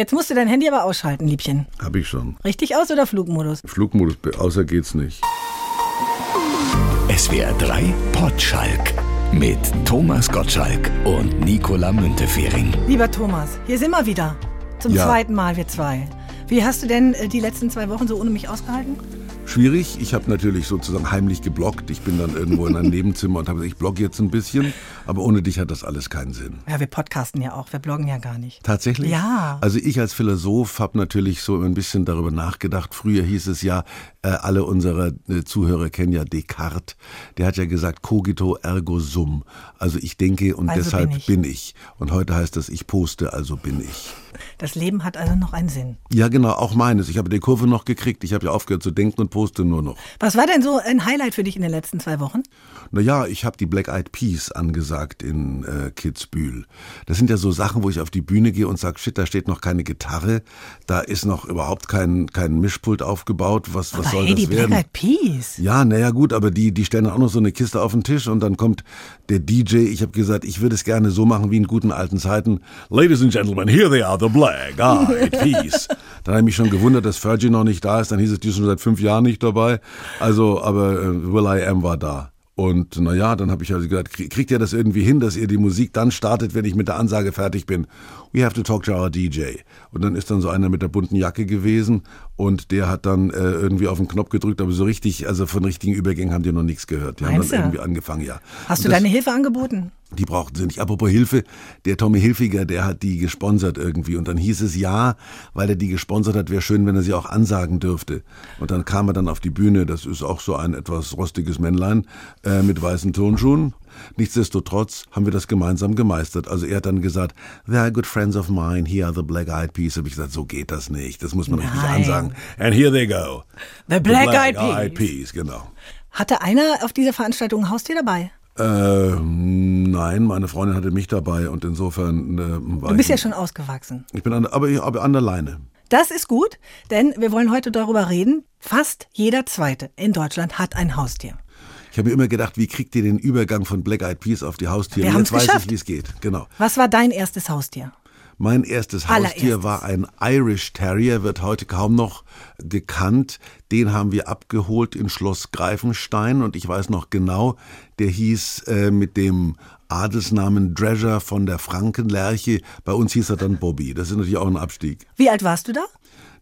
Jetzt musst du dein Handy aber ausschalten, Liebchen. Hab ich schon. Richtig aus oder Flugmodus? Flugmodus, außer geht's nicht. SWR 3 Potschalk mit Thomas Gottschalk und Nicola Müntefering. Lieber Thomas, hier sind wir wieder. Zum Ja. zweiten Mal, wir zwei. Wie hast du denn äh, die letzten zwei Wochen so ohne mich ausgehalten? Schwierig. Ich habe natürlich sozusagen heimlich geblockt. Ich bin dann irgendwo in einem Nebenzimmer und habe gesagt, ich blogge jetzt ein bisschen. Aber ohne dich hat das alles keinen Sinn. Ja, wir podcasten ja auch, wir bloggen ja gar nicht. Tatsächlich? Ja. Also ich als Philosoph habe natürlich so ein bisschen darüber nachgedacht. Früher hieß es ja, äh, alle unsere äh, Zuhörer kennen ja Descartes. Der hat ja gesagt, cogito ergo sum. Also ich denke und Also deshalb bin ich. bin ich. Und heute heißt das, ich poste, also bin ich. Das Leben hat also noch einen Sinn. Ja, genau, auch meines. Ich habe die Kurve noch gekriegt. Ich habe ja aufgehört zu denken und poste nur noch. Was war denn so ein Highlight für dich in den letzten zwei Wochen? Naja, ich habe die Black Eyed Peas angesagt in äh, Kitzbühel. Das sind ja so Sachen, wo ich auf die Bühne gehe und sage, shit, da steht noch keine Gitarre, da ist noch überhaupt kein, kein Mischpult aufgebaut. Was, was Aber soll hey, das die werden? Black Eyed Peas. Ja, naja gut, aber die, die stellen auch noch so eine Kiste auf den Tisch und dann kommt der DJ. Ich habe gesagt, ich würde es gerne so machen wie in guten alten Zeiten. Ladies and Gentlemen, here they are, the Black Eyed Peas. dann habe ich mich schon gewundert, dass Fergie noch nicht da ist. Dann hieß es, die ist schon seit fünf Jahren nicht dabei. Also, aber äh, Will I Am war da. Und naja, dann habe ich also gesagt, krieg- kriegt ihr das irgendwie hin, dass ihr die Musik dann startet, wenn ich mit der Ansage fertig bin? We have to talk to our DJ. Und dann ist dann so einer mit der bunten Jacke gewesen und der hat dann äh, irgendwie auf den Knopf gedrückt, aber so richtig, also von richtigen Übergängen haben die noch nichts gehört. Die haben Meinst dann du? irgendwie angefangen, ja. Hast Und du das- deine Hilfe angeboten? die brauchten sie nicht. Apropos Hilfe, der Tommy Hilfiger, der hat die gesponsert irgendwie. Und dann hieß es ja, weil er die gesponsert hat, wäre schön, wenn er sie auch ansagen dürfte. Und dann kam er dann auf die Bühne. Das ist auch so ein etwas rostiges Männlein äh, mit weißen Turnschuhen. Nichtsdestotrotz haben wir das gemeinsam gemeistert. Also er hat dann gesagt, they are good friends of mine, here are the black eyed peas. Habe ich gesagt, so geht das nicht. Das muss man richtig Nein. And here they go. The Black Eyed Peas. Peas, genau. Hatte einer auf dieser Veranstaltung ein Haustier dabei? Äh, nein, meine Freundin hatte mich dabei und insofern äh, war Du bist ja schon ausgewachsen. ich bin an, aber, ich- aber an der Leine. Das ist gut, denn wir wollen heute darüber reden. Fast jeder Zweite in Deutschland hat ein Haustier. Ich habe mir immer gedacht, wie kriegt ihr den Übergang von Black Eyed Peas auf die Haustiere? Jetzt weiß geschafft. ich, wie es geht. Genau. Was war dein erstes Haustier? Mein erstes Haustier Allererstes. war ein Irish Terrier, wird heute kaum noch gekannt. Den haben wir abgeholt in Schloss Greifenstein und ich weiß noch genau, der hieß äh, mit dem Adelsnamen Drescher von der Frankenlerche. Bei uns hieß er dann Bobby. Das ist natürlich auch ein Abstieg. Wie alt warst du da?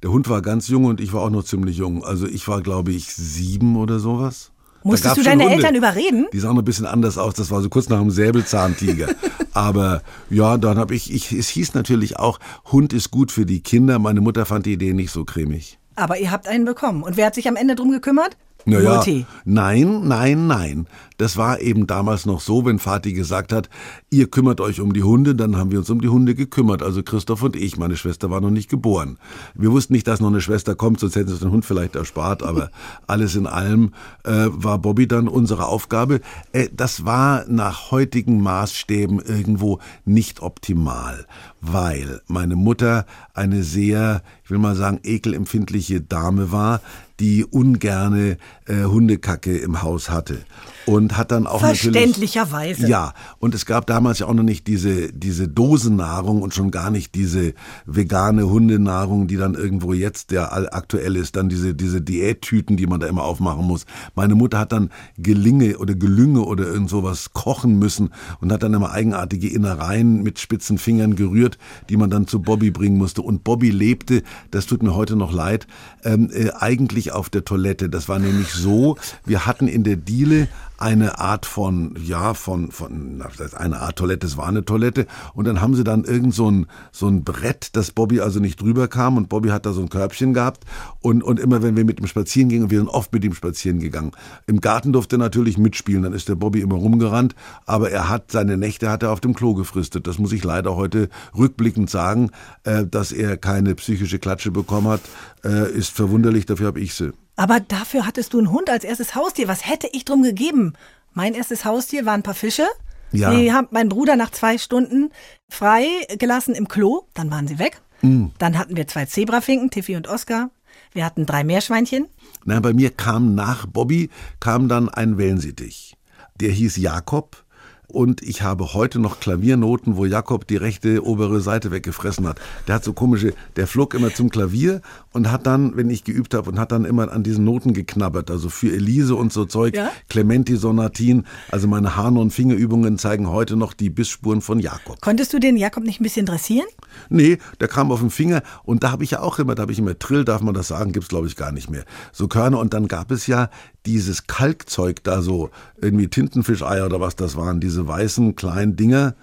Der Hund war ganz jung und ich war auch noch ziemlich jung. Also ich war, glaube ich, sieben oder sowas. Musstest du deine Hunde. Eltern überreden? Die sahen ein bisschen anders aus. Das war so kurz nach dem Säbelzahntiger. Aber ja, dann habe ich, ich, es hieß natürlich auch, Hund ist gut für die Kinder. Meine Mutter fand die Idee nicht so cremig. Aber ihr habt einen bekommen. Und wer hat sich am Ende drum gekümmert? Naja, Mutti. nein, nein, nein. Das war eben damals noch so, wenn Vati gesagt hat, ihr kümmert euch um die Hunde, dann haben wir uns um die Hunde gekümmert. Also Christoph und ich, meine Schwester war noch nicht geboren. Wir wussten nicht, dass noch eine Schwester kommt, sonst hätten sie uns den Hund vielleicht erspart. Aber alles in allem äh, war Bobby dann unsere Aufgabe. Äh, das war nach heutigen Maßstäben irgendwo nicht optimal, weil meine Mutter eine sehr, ich will mal sagen, ekelempfindliche Dame war, die ungerne äh, Hundekacke im Haus hatte. Und hat dann auch. Verständlicherweise. Ja, und es gab damals ja auch noch nicht diese, diese Dosennahrung und schon gar nicht diese vegane Hundenahrung, die dann irgendwo jetzt ja all- aktuell ist, dann diese, diese Diättüten, die man da immer aufmachen muss. Meine Mutter hat dann Gelinge oder Gelünge oder irgend sowas kochen müssen und hat dann immer eigenartige Innereien mit spitzen Fingern gerührt, die man dann zu Bobby bringen musste. Und Bobby lebte, das tut mir heute noch leid, ähm, äh, eigentlich auf der Toilette. Das war nämlich so, wir hatten in der Diele eine Art von, ja, von, von, eine Art Toilette, es war eine Toilette. Und dann haben sie dann irgend so ein, so ein Brett, dass Bobby also nicht drüber kam und Bobby hat da so ein Körbchen gehabt. Und, und immer wenn wir mit ihm spazieren gingen, wir sind oft mit ihm spazieren gegangen. Im Garten durfte er natürlich mitspielen, dann ist der Bobby immer rumgerannt, aber er hat, seine Nächte hat er auf dem Klo gefristet. Das muss ich leider heute rückblickend sagen, äh, dass er keine psychische Klatsche bekommen hat, äh, ist verwunderlich, dafür habe ich sie. Aber dafür hattest du einen Hund als erstes Haustier. Was hätte ich drum gegeben? Mein erstes Haustier waren ein paar Fische. Ja. Die haben mein Bruder nach zwei Stunden frei gelassen im Klo. Dann waren sie weg. Mm. Dann hatten wir zwei Zebrafinken, Tiffy und Oscar. Wir hatten drei Meerschweinchen. Na, bei mir kam nach Bobby kam dann ein Wellensittich. Der hieß Jakob. Und ich habe heute noch Klaviernoten, wo Jakob die rechte obere Seite weggefressen hat. Der hat so komische, der flog immer zum Klavier und hat dann, wenn ich geübt habe, und hat dann immer an diesen Noten geknabbert. Also für Elise und so Zeug, Ja? Clementi Sonatin. Also meine Hahn- und Fingerübungen zeigen heute noch die Bissspuren von Jakob. Konntest du den Jakob nicht ein bisschen dressieren? Nee, der kam auf den Finger und da habe ich ja auch immer, da habe ich immer Trill, darf man das sagen, gibt's glaube ich gar nicht mehr. So Körner und dann gab es ja dieses Kalkzeug da so, irgendwie Tintenfischeier oder was das waren, diese weißen kleinen Dinger.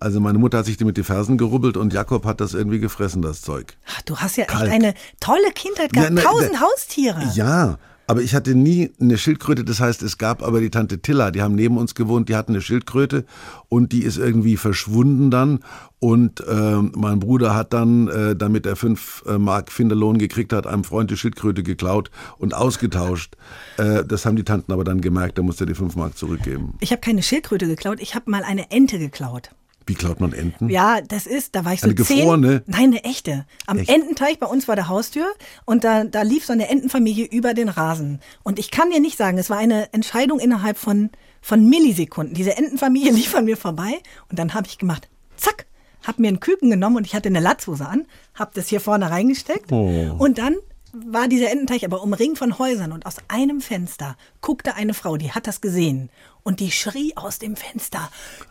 Also meine Mutter hat sich die mit den Fersen gerubbelt und Jakob hat das irgendwie gefressen, das Zeug. Ach, du hast ja echt Kalk. eine tolle Kindheit gehabt. Ja, ne, Tausend ne- Haustiere. Ja, aber ich hatte nie eine Schildkröte. Das heißt, es gab aber die Tante Tilla, die haben neben uns gewohnt, die hatten eine Schildkröte und die ist irgendwie verschwunden dann. Und ähm, mein Bruder hat dann, äh, damit er fünf äh, Mark Finderlohn gekriegt hat, einem Freund die Schildkröte geklaut und ausgetauscht. Äh, das haben die Tanten aber dann gemerkt, da musste er die fünf Mark zurückgeben. Ich habe keine Schildkröte geklaut, ich habe mal eine Ente geklaut. Wie klaut man Enten? Ja, das ist, da war ich so Eine zehn. gefrorene? Nein, eine echte. Am Echt? Ententeich bei uns war der Haustür und da, da lief so eine Entenfamilie über den Rasen. Und ich kann dir nicht sagen, es war eine Entscheidung innerhalb von, von Millisekunden. Diese Entenfamilie lief an mir vorbei und dann habe ich gemacht, zack, habe mir einen Küken genommen und ich hatte eine Latzhose an, habe das hier vorne reingesteckt Oh. und dann war dieser Ententeich aber umringt von Häusern und aus einem Fenster guckte eine Frau, die hat das gesehen und die schrie aus dem Fenster,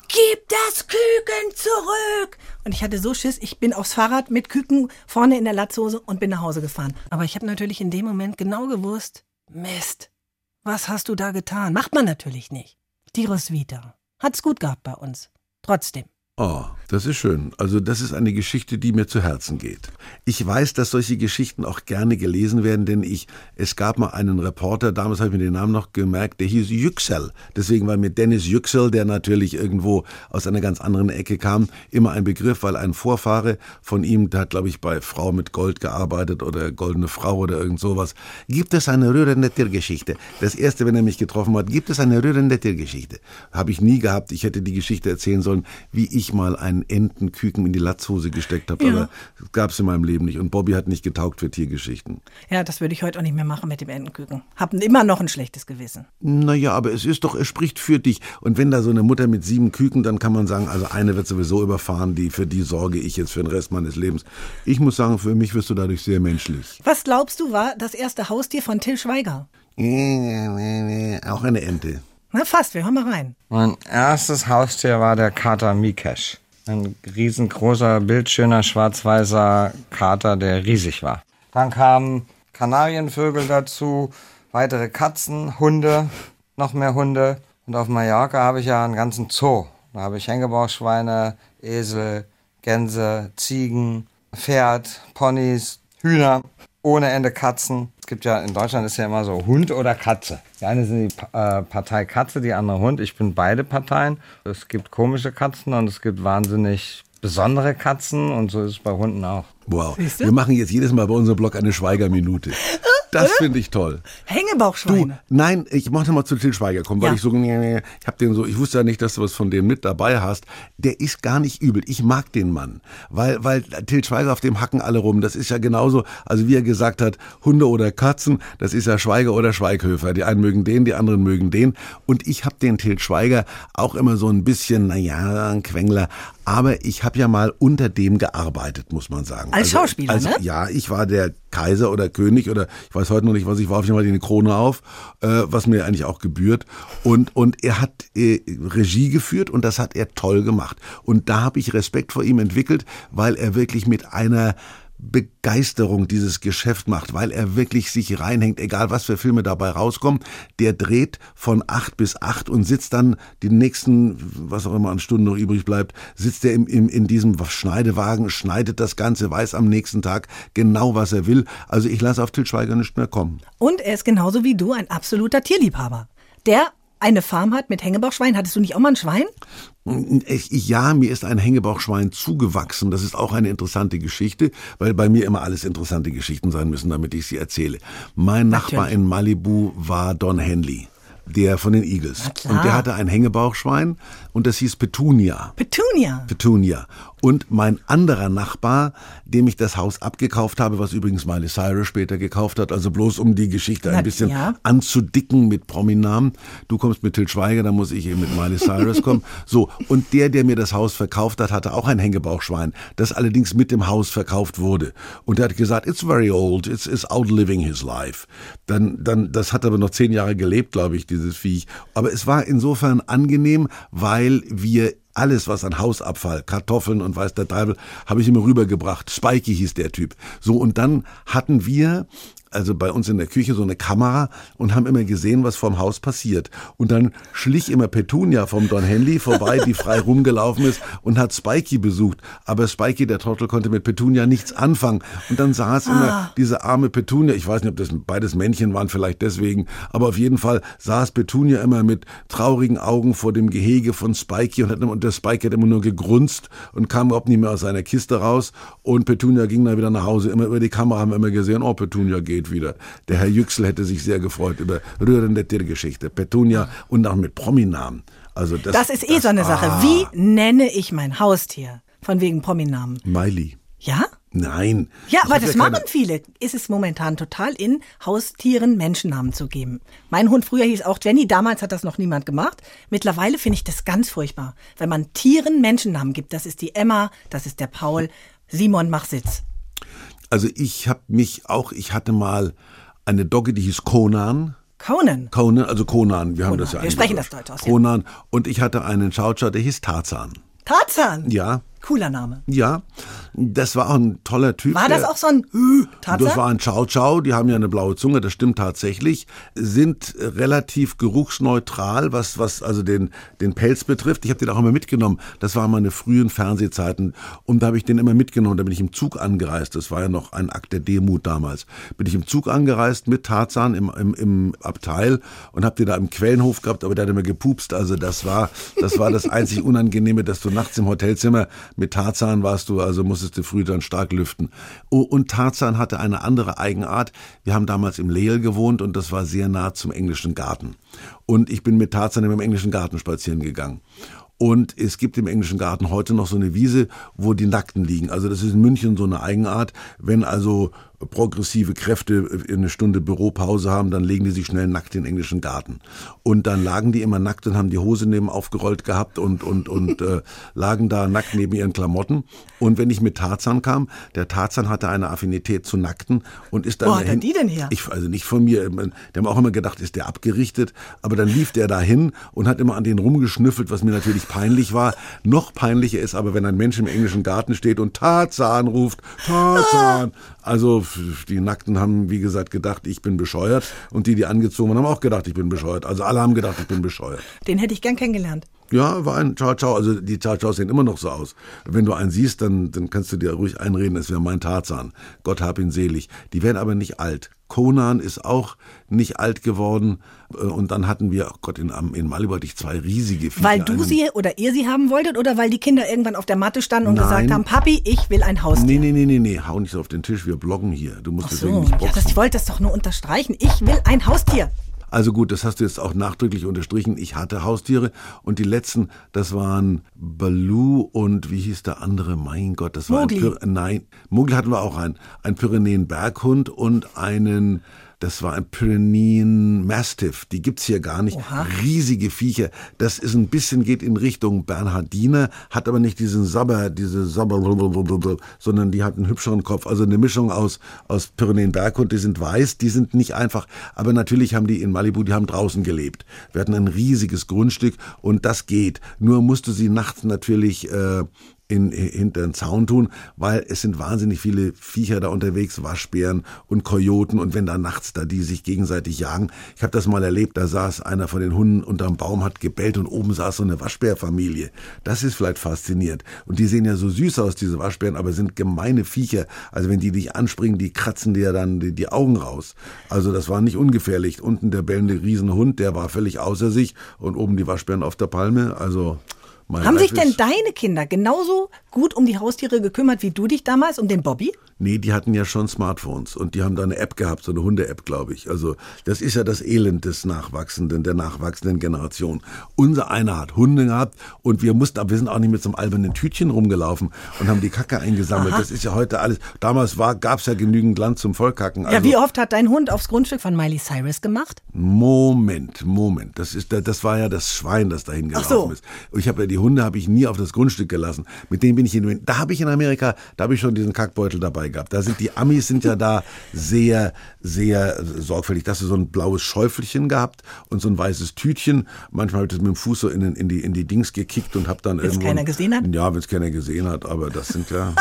gib das Küken zurück! Und ich hatte so Schiss, ich bin aufs Fahrrad mit Küken vorne in der Latzhose und bin nach Hause gefahren. Aber ich habe natürlich in dem Moment genau gewusst, Mist, was hast du da getan? Macht man natürlich nicht. Tirus Vita. Hat's gut gehabt bei uns. Trotzdem. Oh, das ist schön. Also das ist eine Geschichte, die mir zu Herzen geht. Ich weiß, dass solche Geschichten auch gerne gelesen werden, denn ich, es gab mal einen Reporter, damals habe ich mir den Namen noch gemerkt, der hieß Yüksel. Deswegen war mir Dennis Yüksel, der natürlich irgendwo aus einer ganz anderen Ecke kam, immer ein Begriff, weil ein Vorfahre von ihm, der hat glaube ich bei Frau mit Gold gearbeitet oder Goldene Frau oder irgend sowas. Gibt es eine rührende Tiergeschichte? Das erste, wenn er mich getroffen hat, gibt es eine rührende Tiergeschichte? Habe ich nie gehabt. Ich hätte die Geschichte erzählen sollen, wie ich mal Entenküken in die Latzhose gesteckt habe. Ja. Aber das gab es in meinem Leben nicht. Und Bobby hat nicht getaugt für Tiergeschichten. Ja, das würde ich heute auch nicht mehr machen mit dem Entenküken. Hab immer noch ein schlechtes Gewissen. Naja, aber es ist doch, es spricht für dich. Und wenn da so eine Mutter mit sieben Küken, dann kann man sagen, also eine wird sowieso überfahren, die, für die sorge ich jetzt für den Rest meines Lebens. Ich muss sagen, für mich wirst du dadurch sehr menschlich. Was glaubst du war das erste Haustier von Till Schweiger? Auch eine Ente. Na fast, wir hören mal rein. Mein erstes Haustier war der Kater Mikesh. Ein riesengroßer, bildschöner, schwarz-weißer Kater, der riesig war. Dann kamen Kanarienvögel dazu, weitere Katzen, Hunde, noch mehr Hunde. Und auf Mallorca habe ich ja einen ganzen Zoo. Da habe ich Hängebauchschweine, Esel, Gänse, Ziegen, Pferd, Ponys, Hühner, ohne Ende Katzen. Es gibt ja, in Deutschland ist ja immer so Hund oder Katze. Die eine sind die äh, Partei Katze, die andere Hund. Ich bin beide Parteien. Es gibt komische Katzen und es gibt wahnsinnig besondere Katzen und so ist es bei Hunden auch. Wow. Wir machen jetzt jedes Mal bei unserem Blog eine Schweigerminute. Das finde ich toll. Du, Hängebauchschweine. nein, ich möchte mal zu Till Schweiger kommen, weil Ja. ich so, ich hab den so, ich wusste ja nicht, dass du was von dem mit dabei hast. Der ist gar nicht übel. Ich mag den Mann, weil, weil Till Schweiger auf dem hacken alle rum. Das ist ja genauso, also wie er gesagt hat, Hunde oder Katzen, das ist ja Schweiger oder Schweighöfer. Die einen mögen den, die anderen mögen den. Und ich hab den Till Schweiger auch immer so ein bisschen, naja, ein Quengler. Aber ich habe ja mal unter dem gearbeitet, muss man sagen. Als Schauspieler, also, ne? Ja, ich war der Kaiser oder König oder ich weiß heute noch nicht, was ich war, auf jeden Fall die Krone auf, äh, was mir eigentlich auch gebührt. Und, und er hat äh, Regie geführt und das hat er toll gemacht. Und da habe ich Respekt vor ihm entwickelt, weil er wirklich mit einer Begeisterung dieses Geschäft macht, weil er wirklich sich reinhängt, egal was für Filme dabei rauskommen. Der dreht von acht bis acht und sitzt dann die nächsten, was auch immer an Stunden noch übrig bleibt, sitzt er im, im, in diesem Schneidewagen, schneidet das Ganze, weiß am nächsten Tag genau, was er will. Also ich lasse auf Til Schweiger nicht mehr kommen. Und er ist genauso wie du ein absoluter Tierliebhaber. Der eine Farm hat mit Hängebauchschwein. Hattest du nicht auch mal ein Schwein? Ja, mir ist ein Hängebauchschwein zugewachsen. Das ist auch eine interessante Geschichte, weil bei mir immer alles interessante Geschichten sein müssen, damit ich sie erzähle. Mein Nachbar Natürlich. in Malibu war Don Henley, der von den Eagles. Und der hatte ein Hängebauchschwein und das hieß Petunia. Petunia. Petunia. Und mein anderer Nachbar, dem ich das Haus abgekauft habe, was übrigens Miley Cyrus später gekauft hat, also bloß um die Geschichte ein bisschen ja. anzudicken mit Prominamen. Du kommst mit Til Schweiger, dann muss ich eben mit Miley Cyrus kommen. So, und der, der mir das Haus verkauft hat, hatte auch ein Hängebauchschwein, das allerdings mit dem Haus verkauft wurde. Und er hat gesagt, it's very old, it's, it's outliving his life. Dann, dann, das hat aber noch zehn Jahre gelebt, glaube ich, dieses Viech. Aber es war insofern angenehm, weil wir alles, was an Hausabfall, Kartoffeln und weiß der Teufel, habe ich immer rübergebracht. Spikey hieß der Typ. So, und dann hatten wir also bei uns in der Küche so eine Kamera und haben immer gesehen, was vorm Haus passiert. Und dann schlich immer Petunia vom Don Henley vorbei, die frei rumgelaufen ist und hat Spikey besucht. Aber Spikey, der Trottel, konnte mit Petunia nichts anfangen. Und dann saß immer diese arme Petunia, ich weiß nicht, ob das beides Männchen waren, vielleicht deswegen, aber auf jeden Fall saß Petunia immer mit traurigen Augen vor dem Gehege von Spikey und, hat, immer- und der Spikey hat immer nur gegrunzt und kam überhaupt nicht mehr aus seiner Kiste raus. Und Petunia ging dann wieder nach Hause. Immer über die Kamera haben wir immer gesehen, oh, Petunia geht wieder. Der Herr Yüksel hätte sich sehr gefreut über rührende Tiergeschichte. Petunia und auch mit Prominamen. Also das, Das ist eh so eine Sache. ah, Wie nenne ich mein Haustier? Von wegen Prominamen. Miley. Ja? Nein. Ja, aber das keine- machen viele. Ist es momentan total in, Haustieren Menschennamen zu geben. Mein Hund früher hieß auch Jenny, damals hat das noch niemand gemacht. Mittlerweile finde ich das ganz furchtbar. Wenn man Tieren Menschennamen gibt, das ist die Emma, das ist der Paul. Simon, mach Sitz. Also ich habe mich auch, ich hatte mal eine Dogge, die hieß Conan. Conan. Conan, also Conan, wir haben Conan. das ja Wir sprechen das Deutsch aus, ja. Conan. Und ich hatte einen Schautscher, der hieß Tarzan. Tarzan. Ja, Cooler Name. ja. Das war auch ein toller Typ. War das auch so ein Hü, Tarzan? Das war ein Chow Chow, die haben ja eine blaue Zunge, das stimmt tatsächlich, sind relativ geruchsneutral, was, was also den, den Pelz betrifft. Ich habe den auch immer mitgenommen. Das waren meine frühen Fernsehzeiten und da habe ich den immer mitgenommen. Da bin ich im Zug angereist. Das war ja noch ein Akt der Demut damals. Bin ich im Zug angereist mit Tarzan im, im, im Abteil und habe den da im Quellenhof gehabt, aber der hat immer gepupst. Also das war, das war das einzig Unangenehme, dass du nachts im Hotelzimmer mit Tarzan warst du, also musstest du früh dann stark lüften. Und Tarzan hatte eine andere Eigenart. Wir haben damals im Leel gewohnt und das war sehr nah zum englischen Garten. Und ich bin mit Tarzan im englischen Garten spazieren gegangen. Und es gibt im englischen Garten heute noch so eine Wiese, wo die Nackten liegen. Also das ist in München so eine Eigenart. Wenn also progressive Kräfte eine Stunde Büropause haben, dann legen die sich schnell nackt in den englischen Garten. Und dann lagen die immer nackt und haben die Hose neben aufgerollt gehabt und, und, und äh, lagen da nackt neben ihren Klamotten. Und wenn ich mit Tarzan kam, der Tarzan hatte eine Affinität zu Nackten und ist dann Wo hat er die denn her? Ich, also nicht von mir. Die haben auch immer gedacht, ist der abgerichtet. Aber dann lief der dahin und hat immer an den rumgeschnüffelt, was mir natürlich peinlich war. Noch peinlicher ist aber, wenn ein Mensch im englischen Garten steht und Tarzan ruft, Tarzan. Also die Nackten haben, wie gesagt, gedacht, ich bin bescheuert. Und die, die angezogen waren, haben auch gedacht, ich bin bescheuert. Also alle haben gedacht, ich bin bescheuert. Den hätte ich gern kennengelernt. Ja, war ein Ciao Ciao. Also die Ciao Ciao sehen immer noch so aus. Wenn du einen siehst, dann, dann kannst du dir ruhig einreden, es wäre mein Tarzan. Gott hab ihn selig. Die werden aber nicht alt. Conan ist auch nicht alt geworden. Äh, Und dann hatten wir, oh Gott, in, in Malibu hatte ich zwei riesige Viecher. Weil du Einen- sie oder ihr sie haben wolltet oder weil die Kinder irgendwann auf der Matte standen und Nein. gesagt haben, Papi, ich will ein Haustier. Nee, nee, nee, nee, nee, hau nicht so auf den Tisch, wir bloggen hier. Du musst Ach deswegen so, nicht ja, boxen. das, ich wollte das doch nur unterstreichen. Ich will ein Haustier. Also gut, das hast du jetzt auch nachdrücklich unterstrichen. Ich hatte Haustiere und die letzten, das waren Baloo und wie hieß der andere? Mein Gott, das war ein Pyr Nein, Mowgli hatten wir auch einen. Ein Pyrenäen-Berghund und einen, das war ein Pyrenäen Mastiff. Die gibt's hier gar nicht. Oha. Riesige Viecher. Das ist ein bisschen, geht in Richtung Bernhardiner, hat aber nicht diesen Sabber, diese Sabber, sondern die hat einen hübscheren Kopf. Also eine Mischung aus, aus Pyrenäen-Berghund. Die sind weiß, die sind nicht einfach. Aber natürlich haben die in Malibu, die haben draußen gelebt. Wir hatten ein riesiges Grundstück und das geht. Nur musste sie nachts natürlich, äh, in, hinter den Zaun tun, weil es sind wahnsinnig viele Viecher da unterwegs, Waschbären und Kojoten und wenn da nachts da die sich gegenseitig jagen. Ich habe das mal erlebt, da saß einer von den Hunden unterm Baum, hat gebellt und oben saß so eine Waschbärfamilie. Das ist vielleicht faszinierend. Und die sehen ja so süß aus, diese Waschbären, aber sind gemeine Viecher. Also wenn die dich anspringen, die kratzen dir dann die, die Augen raus. Also das war nicht ungefährlich. Unten der bellende Riesenhund, der war völlig außer sich und oben die Waschbären auf der Palme. Also mein Haben sich denn deine Kinder genauso gut um die Haustiere gekümmert wie du dich damals um den Bobby? Nee, die hatten ja schon Smartphones und die haben da eine App gehabt, so eine Hunde-App, glaube ich. Also das ist ja das Elend des Nachwachsenden, der nachwachsenden Generation. Unser einer hat Hunde gehabt und wir mussten, aber wir sind auch nicht mit so einem albernen Tütchen rumgelaufen und haben die Kacke eingesammelt. Aha. Das ist ja heute alles. Damals war, gab's ja genügend Land zum Vollkacken. Also, ja, wie oft hat dein Hund aufs Grundstück von Miley Cyrus gemacht? Moment, Moment. Das ist, das war ja das Schwein, das dahin gelaufen so. ist. Ich habe ja die Hunde habe ich nie auf das Grundstück gelassen. Mit denen bin ich in, da habe ich in Amerika, da habe ich schon diesen Kackbeutel dabei gehabt. Da sind die Amis sind ja da sehr, sehr sorgfältig. Das ist so ein blaues Schäufelchen gehabt und so ein weißes Tütchen. Manchmal habe ich das mit dem Fuß so in, den- in die in die Dings gekickt und habe dann Wenn's irgendwo. keiner gesehen hat? Ja, wenn es keiner gesehen hat. Aber das sind ja.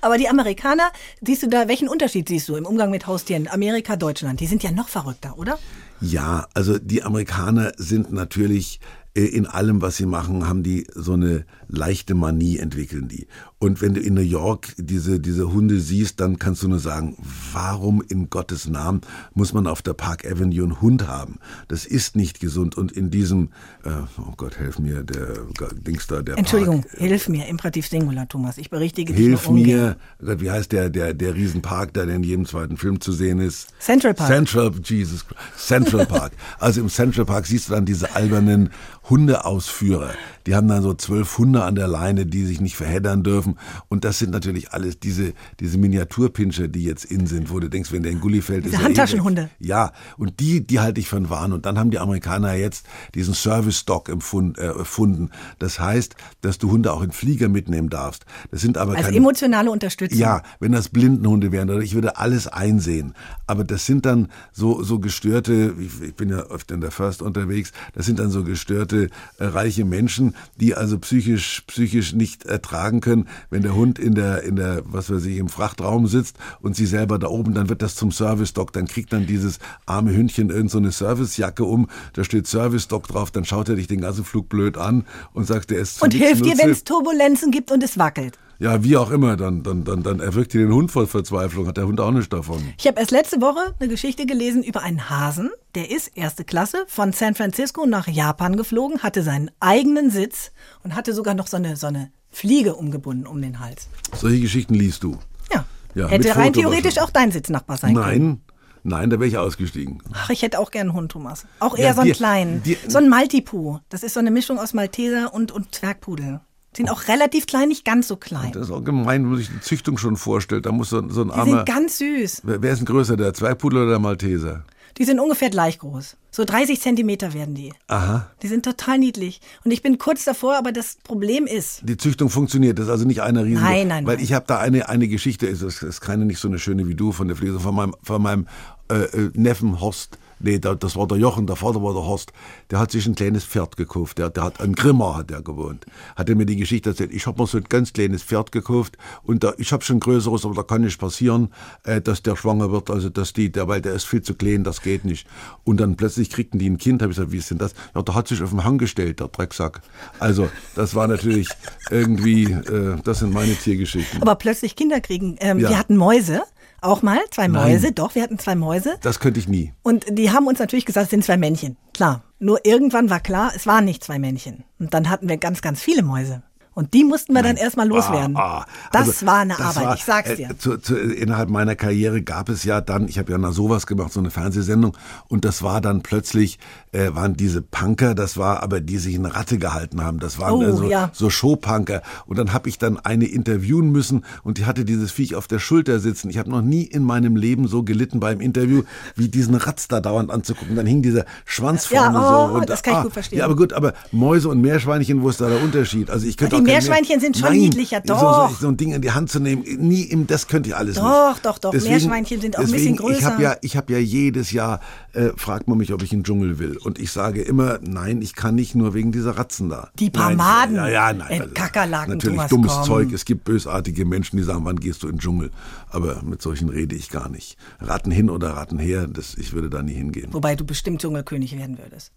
Aber die Amerikaner, siehst du da, welchen Unterschied siehst du im Umgang mit Haustieren? Amerika, Deutschland, die sind ja noch verrückter, oder? Ja, also die Amerikaner sind natürlich in allem, was sie machen, haben die so eine leichte Manie entwickeln die. Und wenn du in New York diese, diese Hunde siehst, dann kannst du nur sagen, warum in Gottes Namen muss man auf der Park Avenue einen Hund haben? Das ist nicht gesund. Und in diesem, äh, oh Gott, helf mir, der Dings da, der Entschuldigung, Park, hilf mir, Imperativ Singular, Thomas. Ich berichtige dich Hilf mir, Gott, wie heißt der, der, der Riesenpark, da der in jedem zweiten Film zu sehen ist? Central Park. Central, Jesus Christ. Central Park. Also im Central Park siehst du dann diese albernen Hundeausführer. Die haben dann so zwölf Hunde an der Leine, die sich nicht verheddern dürfen. Und das sind natürlich alles diese, diese Miniaturpinscher, die jetzt in sind, wo du denkst, wenn der in Gully fällt, Diese ist er eh Handtaschenhunde. Ja, und die, die halte ich für einen Wahn. Und dann haben die Amerikaner jetzt diesen Service-Stock empfund- äh, erfunden. Das heißt, dass du Hunde auch in Flieger mitnehmen darfst. Das sind aber Als keine emotionale Unterstützung. ja, wenn das Blindenhunde wären, oder ich würde alles einsehen. Aber das sind dann so, so gestörte, ich, ich bin ja oft in der First unterwegs, das sind dann so gestörte, äh, reiche Menschen, die also psychisch, psychisch nicht ertragen können, wenn der Hund in der, in der, was weiß ich, im Frachtraum sitzt und sie selber da oben, dann wird das zum Service-Dog, dann kriegt dann dieses arme Hündchen irgend so eine Servicejacke um, da steht Service-Dog drauf, dann schaut er dich den ganzen Flug blöd an und sagt, der ist zu Und hilft dir, wenn es Turbulenzen gibt und es wackelt. Ja, wie auch immer, dann, dann, dann, dann erwirkt ihr den Hund vor Verzweiflung, hat der Hund auch nicht davon. Ich habe erst letzte Woche eine Geschichte gelesen über einen Hasen, der ist erste Klasse von San Francisco nach Japan geflogen, hatte seinen eigenen Sitz und hatte sogar noch so eine, so eine Fliege umgebunden um den Hals. Solche Geschichten liest du. Ja. Ja, Hätte rein theoretisch auch dein Sitznachbar sein können. Nein, nein, da wäre ich ausgestiegen. Ach, ich hätte auch gern einen Hund, Thomas. Auch Ja, eher so einen dir- kleinen. dir- so einen Maltipoo. Das ist so eine Mischung aus Malteser und, und Zwergpudel. Sind auch relativ klein, nicht ganz so klein. Das ist auch gemein, wenn man sich die Züchtung schon vorstellt. Da muss so, so ein Die armer. sind ganz süß. Wer, wer ist denn größer, der Zwergpudel oder der Malteser? Die sind ungefähr gleich groß. So 30 Zentimeter werden die. Aha. Die sind total niedlich. Und ich bin kurz davor, aber das Problem ist, Die Züchtung funktioniert, das ist also nicht einer riesen. Nein, nein, Weil nein. ich habe da eine, eine Geschichte, es ist, ist keine nicht so eine schöne wie du von der Fliege, von meinem, von meinem äh, äh, Neffen Horst. Nee, da, das war der Jochen, der Vater war der Horst. Der hat sich ein kleines Pferd gekauft. Der, der hat ein Grimmer hat der gewohnt. Hat er mir die Geschichte erzählt. Ich habe mir so ein ganz kleines Pferd gekauft und da, ich habe schon größeres, aber da kann nicht passieren, äh, dass der schwanger wird. Also dass die, der, weil der ist viel zu klein, das geht nicht. Und dann plötzlich kriegten die ein Kind. Habe ich gesagt, wie ist denn das? Ja, der hat sich auf den Hang gestellt, der Drecksack. Also das war natürlich irgendwie, äh, das sind meine Tiergeschichten. aber plötzlich Kinder kriegen. Ähm, Ja. Wir hatten Mäuse, auch mal, zwei Nein. Mäuse, doch, wir hatten zwei Mäuse. Das könnte ich nie. Und die haben uns natürlich gesagt, es sind zwei Männchen. Klar. Nur irgendwann war klar, es waren nicht zwei Männchen. Und dann hatten wir ganz, ganz viele Mäuse. Und die mussten wir dann erstmal loswerden. Ah, ah. das Also, war eine das Arbeit, war, ich sag's äh, dir. Zu, zu, innerhalb meiner Karriere gab es ja dann, ich habe ja nach sowas gemacht, so eine Fernsehsendung, und das war dann plötzlich, äh, waren diese Punker, das war aber, die sich eine Ratte gehalten haben, das waren Oh, äh, so, ja. so Showpunker. Und dann habe ich dann eine interviewen müssen und die hatte dieses Viech auf der Schulter sitzen. Ich habe noch nie in meinem Leben so gelitten beim Interview, wie diesen Ratz da dauernd anzugucken. Dann hing dieser Schwanz Ja, vorne oh, so. Und, das kann ich gut verstehen. Ja, aber gut, aber Mäuse und Meerschweinchen, wo ist da der Unterschied? Also ich könnte Die Meerschweinchen sind schon Nein, niedlicher, doch. So, so ein Ding in die Hand zu nehmen, nie im, das könnte ich alles Doch, nicht. doch, doch, Meerschweinchen sind auch ein deswegen, bisschen Ich größer. habe ja, ich habe ja jedes Jahr äh, fragt man mich, ob ich in den Dschungel will, und ich sage immer, nein, ich kann nicht nur wegen dieser Ratzen da. Die Nein, Parmaden, ja, ja, nein, also, Kakerlaken, natürlich Thomas, dummes komm. Zeug. Es gibt bösartige Menschen, die sagen, wann gehst du in den Dschungel? Aber mit solchen rede ich gar nicht. Ratten hin oder Ratten her, das, ich würde da nie hingehen. Wobei du bestimmt Dschungelkönig werden würdest.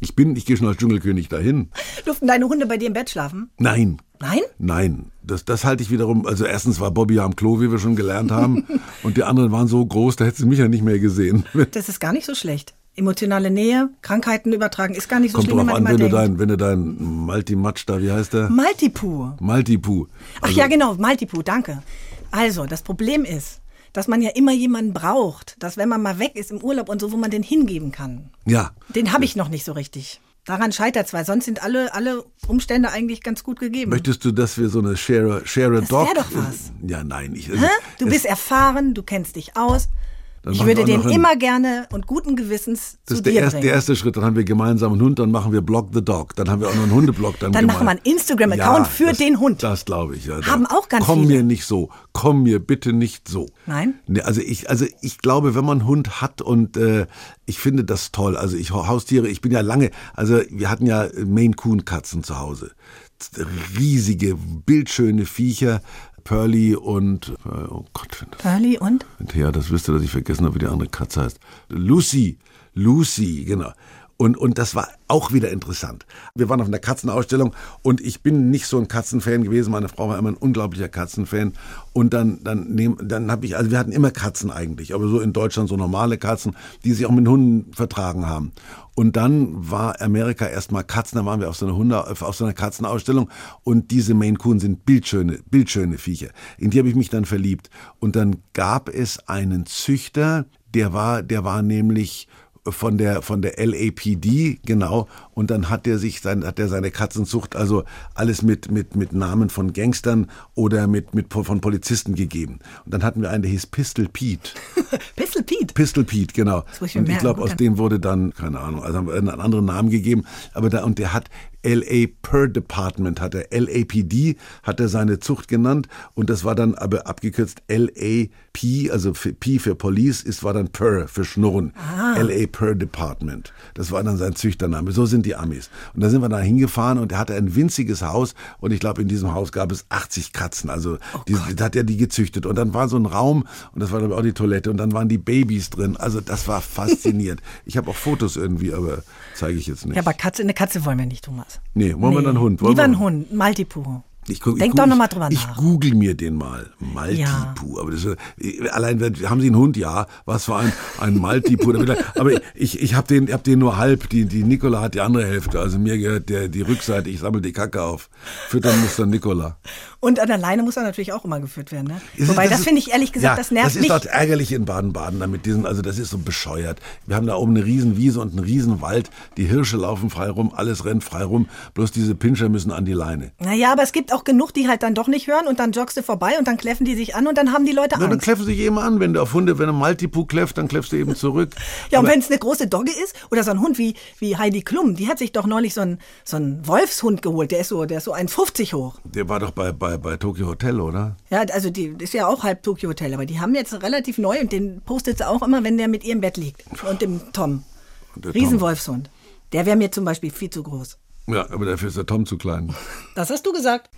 Ich bin, ich gehe schon als Dschungelkönig dahin. Durften deine Hunde bei dir im Bett schlafen? Nein, Nein? Nein, das, das halte ich wiederum. Also erstens war Bobby ja am Klo, wie wir schon gelernt haben, und die anderen waren so groß, da hätte sie mich ja nicht mehr gesehen. Das ist gar nicht so schlecht. Emotionale Nähe, Krankheiten übertragen, ist gar nicht so Kommt schlimm, wie drauf man an, immer wenn du dein, wenn du dein Multimatch da, wie heißt der? Maltipur. Multipu. Ach ja, genau, Maltipur, danke. Also, das Problem ist, dass man ja immer jemanden braucht, dass wenn man mal weg ist im Urlaub und so, wo man den hingeben kann. Ja. Den habe ich noch nicht so richtig. Daran scheitert es, weil sonst sind alle, alle Umstände eigentlich ganz gut gegeben. Möchtest du, dass wir so eine Share, Share Das Dog? wär doch was. Ja, nein. Ich, Hä? Du bist erfahren, du kennst dich aus. Dann Ich würde den einen- immer gerne und guten Gewissens Das zu ist der dir erste, bringen. der erste Schritt. Dann haben wir gemeinsam einen Hund, dann machen wir Block the Dog. Dann haben wir auch noch einen Hundeblock. Dann, Dann machen wir einen Instagram-Account für das, den Hund. Das glaube ich. Ja. Haben auch ganz Komm viele. mir nicht so. Komm mir bitte nicht so. Nein? Nee, also ich, also ich glaube, wenn man einen Hund hat und äh, ich finde das toll. Also ich Haustiere, ich bin ja lange, also wir hatten ja Maine Coon Katzen zu Hause. Riesige, bildschöne Viecher. Pearly und äh, oh Gott, wenn das Pearly und? ja, das wüsste, dass ich vergessen habe, wie die andere Katze heißt. Lucy. Lucy, genau. Und, und das war auch wieder interessant. Wir waren auf einer Katzenausstellung und ich bin nicht so ein Katzenfan gewesen. Meine Frau war immer ein unglaublicher Katzenfan. Und dann, dann, dann habe ich, also wir hatten immer Katzen eigentlich, aber so in Deutschland so normale Katzen, die sich auch mit Hunden vertragen haben. Und dann war Amerika erstmal Katzen, da waren wir auf so einer Hunde, auf so einer Katzenausstellung und diese Maine Coon sind bildschöne, bildschöne Viecher. In die habe ich mich dann verliebt. Und dann gab es einen Züchter, der war, der war nämlich von der von der LAPD genau und dann hat er sich sein hat er seine Katzenzucht also alles mit mit mit Namen von Gangstern oder mit mit von Polizisten gegeben. Und dann hatten wir einen der hieß Pistol Pete. Pistol Pete. Pistol Pete genau. Ich und ich glaube aus dem wurde dann keine Ahnung also haben wir einen anderen Namen gegeben. Aber da und der hat LA Per Department hat er LAPD hat er seine Zucht genannt. Und das war dann aber abgekürzt LAP also für P für Police ist war dann Per für Schnurren. Ah. LA Per Department. Das war dann sein Züchtername. So sind die Amis. Und da sind wir da hingefahren und er hatte ein winziges Haus und ich glaube in diesem Haus gab es 80 Katzen. Also Oh die, da hat er die gezüchtet. Und dann war so ein Raum und das war glaube ich auch die Toilette und dann waren die Babys drin. Also das war faszinierend ich habe auch Fotos irgendwie aber zeige ich jetzt nicht. Ja, aber Katze, eine Katze wollen wir nicht, Thomas. Nee, wollen wir dann einen Hund? Wollen Lieber wir- einen Hund, ein Maltipoo. Ich guck, Denk ich doch guck- noch mal drüber ich nach. google mir den mal. Maltipu. Aber das ist, äh, allein, haben Sie einen Hund? Ja. Was für ein, ein Maltipu? Er- aber ich, ich habe den, hab den nur halb. Die, die Nicola hat die andere Hälfte. Also mir gehört der, die Rückseite. Ich sammle die Kacke auf. Füttern muss dann Nicola. Und an der Leine muss er natürlich auch immer geführt werden. Ne? Ist Wobei, das, ist- finde ich ehrlich gesagt, ja, das nervt Das ist mich. dort ärgerlich in Baden-Baden damit diesen, also das ist so bescheuert. Wir haben da oben eine riesen Wiese und einen riesen Wald. Die Hirsche laufen frei rum, alles rennt frei rum. Bloß diese Pinscher müssen an die Leine. Naja, aber es gibt auch genug, die halt dann doch nicht hören und dann joggst du vorbei und dann kläffen die sich an und dann haben die Leute Ja, dann Angst. kläffen sich eben an. Wenn du auf Hunde, wenn ein Maltipu kläfft, dann kläffst du eben zurück. Ja, und wenn es eine große Dogge ist oder so ein Hund wie, wie Heidi Klum, die hat sich doch neulich so einen, so einen Wolfshund geholt. Der ist so, der ist so 1,50 hoch. Der war doch bei, bei, bei Tokyo Hotel, oder? Ja, also die ist ja auch halb Tokyo Hotel, aber die haben jetzt relativ neu und den postet sie auch immer, wenn der mit ihr im Bett liegt. Und dem Tom. Und der Tom. Riesenwolfshund. Der wäre mir zum Beispiel viel zu groß. Ja, aber dafür ist der Tom zu klein. Das hast du gesagt.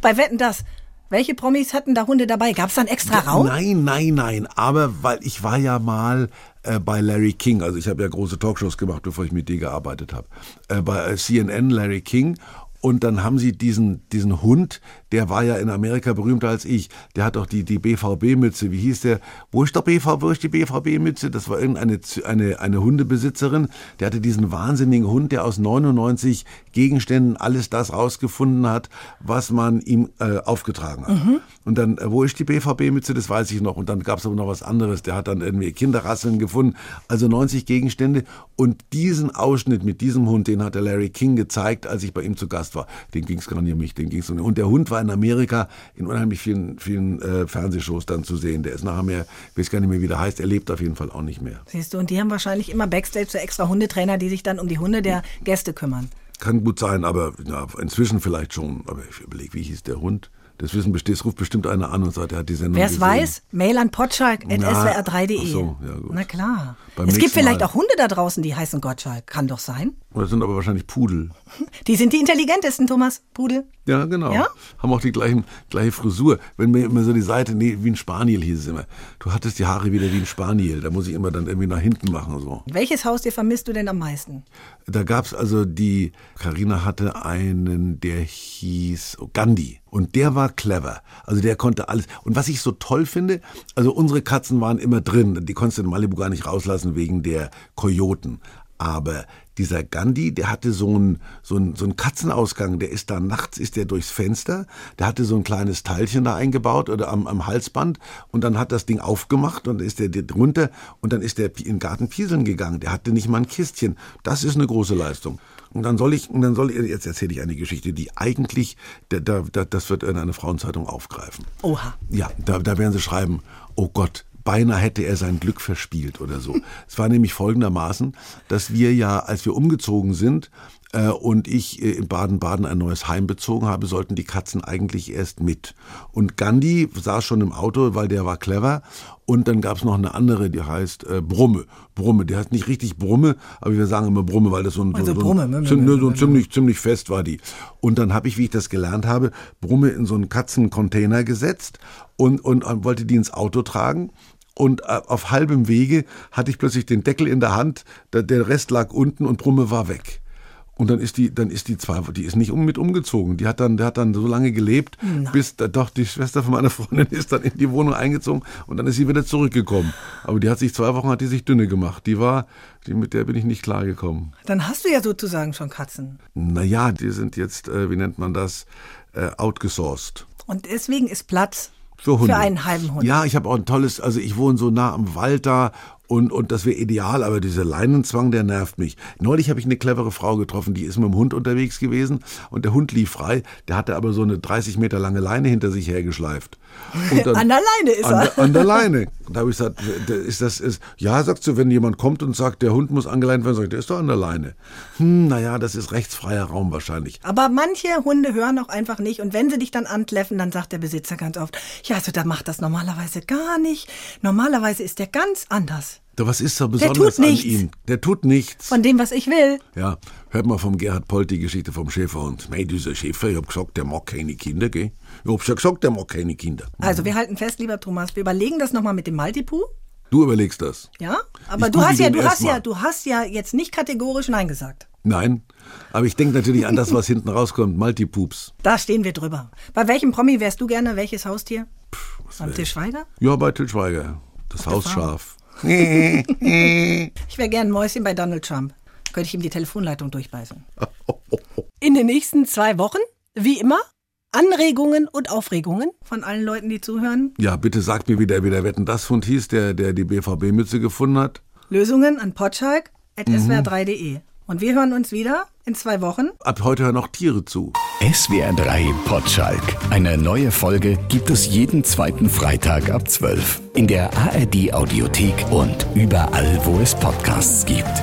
Bei Wetten das. Welche Promis hatten da Hunde dabei? Gab es da einen extra Raum? Nein, nein, nein. Aber weil ich war ja mal äh, bei Larry King, also ich habe ja große Talkshows gemacht, bevor ich mit dir gearbeitet habe. Äh, bei äh, CNN Larry King. Und dann haben sie diesen, diesen Hund, der war ja in Amerika berühmter als ich. Der hat doch die, die BVB-Mütze. Wie hieß der? Wo ist der BVB, wo ist die BVB-Mütze? Das war irgendeine eine, eine Hundebesitzerin. Der hatte diesen wahnsinnigen Hund, der aus 99 Gegenständen alles das rausgefunden hat, was man ihm äh, aufgetragen hat. Und dann, äh, wo ist die BVB-Mütze? Das weiß ich noch. Und dann gab es aber noch was anderes. Der hat dann irgendwie Kinderrasseln gefunden. Also 90 Gegenstände. Und diesen Ausschnitt mit diesem Hund, den hat der Larry King gezeigt, als ich bei ihm zu Gast war. Den ging es gar nicht um mich, den ging es um Und der Hund war in Amerika in unheimlich vielen, vielen äh, Fernsehshows dann zu sehen. Der ist nachher mehr, ich weiß gar nicht mehr, wie der heißt. Er lebt auf jeden Fall auch nicht mehr. Siehst du, und die haben wahrscheinlich immer Backstage so extra Hundetrainer, die sich dann um die Hunde der Gäste kümmern. Kann gut sein, aber na, inzwischen vielleicht schon. Aber ich überlege, wie hieß der Hund? Das wissen es ruft bestimmt einer an und sagt, er hat die Sendung Wer es weiß, mail an potschalk.swr3.de. ach so, ja, gut. Na klar. Beim es gibt vielleicht Mal. auch Hunde da draußen, die heißen Gottschalk. Kann doch sein. Das sind aber wahrscheinlich Pudel. Die sind die intelligentesten, Thomas. Pudel. Ja, genau. Ja? Haben auch die gleichen, gleiche Frisur. Wenn mir immer so die Seite, nee, wie ein Spaniel hieß es immer. Du hattest die Haare wieder wie ein Spaniel. Da muss ich immer dann irgendwie nach hinten machen, so. Welches Haustier vermisst du denn am meisten? Da gab's also die, Karina hatte einen, der hieß oh, Gandhi. Und der war clever. Also der konnte alles. Und was ich so toll finde, also unsere Katzen waren immer drin. Die konntest du in Malibu gar nicht rauslassen wegen der Kojoten. Aber dieser Gandhi, der hatte so einen, so einen, so einen Katzenausgang, der ist da nachts, ist der durchs Fenster, der hatte so ein kleines Teilchen da eingebaut oder am, am Halsband und dann hat das Ding aufgemacht und ist der runter und dann ist der in den Garten pieseln gegangen. Der hatte nicht mal ein Kistchen. Das ist eine große Leistung. Und dann soll ich, und dann soll ich, jetzt erzähle ich eine Geschichte, die eigentlich, da, da, das wird in einer Frauenzeitung aufgreifen. Oha. Ja, da, da werden sie schreiben, oh Gott, beinahe hätte er sein Glück verspielt oder so. es war nämlich folgendermaßen, dass wir ja, als wir umgezogen sind, und ich äh, in Baden-Baden ein neues Heim bezogen habe, sollten die Katzen eigentlich erst mit. Und Gandhi saß schon im Auto, weil der war clever. Und dann gab es noch eine andere, die heißt äh, Brumme. Brumme, die heißt nicht richtig Brumme, aber wir sagen immer Brumme, weil das so ein, Also so, Brumme, so, Brumme, so, Brumme, so ziemlich, ziemlich fest war die. Und dann habe ich, wie ich das gelernt habe, Brumme in so einen Katzencontainer gesetzt und, und, und wollte die ins Auto tragen. Und äh, auf halbem Wege hatte ich plötzlich den Deckel in der Hand, der Rest lag unten und Brumme war weg. Und dann ist die, dann ist die zwar, die ist nicht um, mit umgezogen. Die hat dann, der hat dann so lange gelebt, bis da, doch die Schwester von meiner Freundin ist dann in die Wohnung eingezogen und dann ist sie wieder zurückgekommen. Aber die hat sich zwei Wochen hat die sich dünne gemacht. Die war, die, mit der bin ich nicht klargekommen. Dann hast du ja sozusagen schon Katzen. Naja, die sind jetzt, äh, wie nennt man das, äh, outgesourced. Und deswegen ist Platz Für Hunde. für einen halben Hund. Ja, ich habe auch ein tolles, also ich wohne so nah am Wald da und, und das wäre ideal, aber dieser Leinenzwang, der nervt mich. Neulich habe ich eine clevere Frau getroffen, die ist mit dem Hund unterwegs gewesen und der Hund lief frei, der hatte aber so eine 30 Meter lange Leine hinter sich hergeschleift. Und An der Leine ist an, er. An der Leine. Und da habe ich gesagt, ist das, ist, ja, sagst du, wenn jemand kommt und sagt, der Hund muss angeleint werden, sag ich, der ist doch an der Leine. Hm, naja, das ist rechtsfreier Raum wahrscheinlich. Aber manche Hunde hören auch einfach nicht. Und wenn sie dich dann ankläffen, dann sagt der Besitzer ganz oft, ja, also der macht das normalerweise gar nicht. Normalerweise ist der ganz anders. Da, Was ist tut besonders an nichts. ihm? Der tut nichts. Von dem, was ich will. Ja, hört mal vom Gerhard Polt die Geschichte vom Schäferhund. Mei, dieser Schäfer, ich hab gesagt, der mag keine Kinder, gell? Ich hab schon gesagt, der mag keine Kinder. Also wir halten fest, lieber Thomas, wir überlegen das nochmal mit dem Multipu. Du überlegst das. Ja, aber Ich du hast ja, du hast ja, du hast ja jetzt nicht kategorisch Nein gesagt. Nein, aber ich denke natürlich an das, was hinten rauskommt. Multipups. Da stehen wir drüber. Bei welchem Promi wärst du gerne? Welches Haustier? Beim Til Schweiger? Ja, bei Til Schweiger. Das Hausschaf. Ich wäre gern ein Mäuschen bei Donald Trump. Könnte ich ihm die Telefonleitung durchbeißen. In den nächsten zwei Wochen, wie immer, Anregungen und Aufregungen von allen Leuten, die zuhören. Ja, bitte sag mir, wie der, wie der Wetten das Hund hieß, der, der die BVB-Mütze gefunden hat. Lösungen an potschalk.swr3.de. Und wir hören uns wieder in zwei Wochen. Ab heute hören auch Tiere zu. SWR3 Potschalk. Eine neue Folge gibt es jeden zweiten Freitag ab 12. In der ARD Audiothek und überall, wo es Podcasts gibt.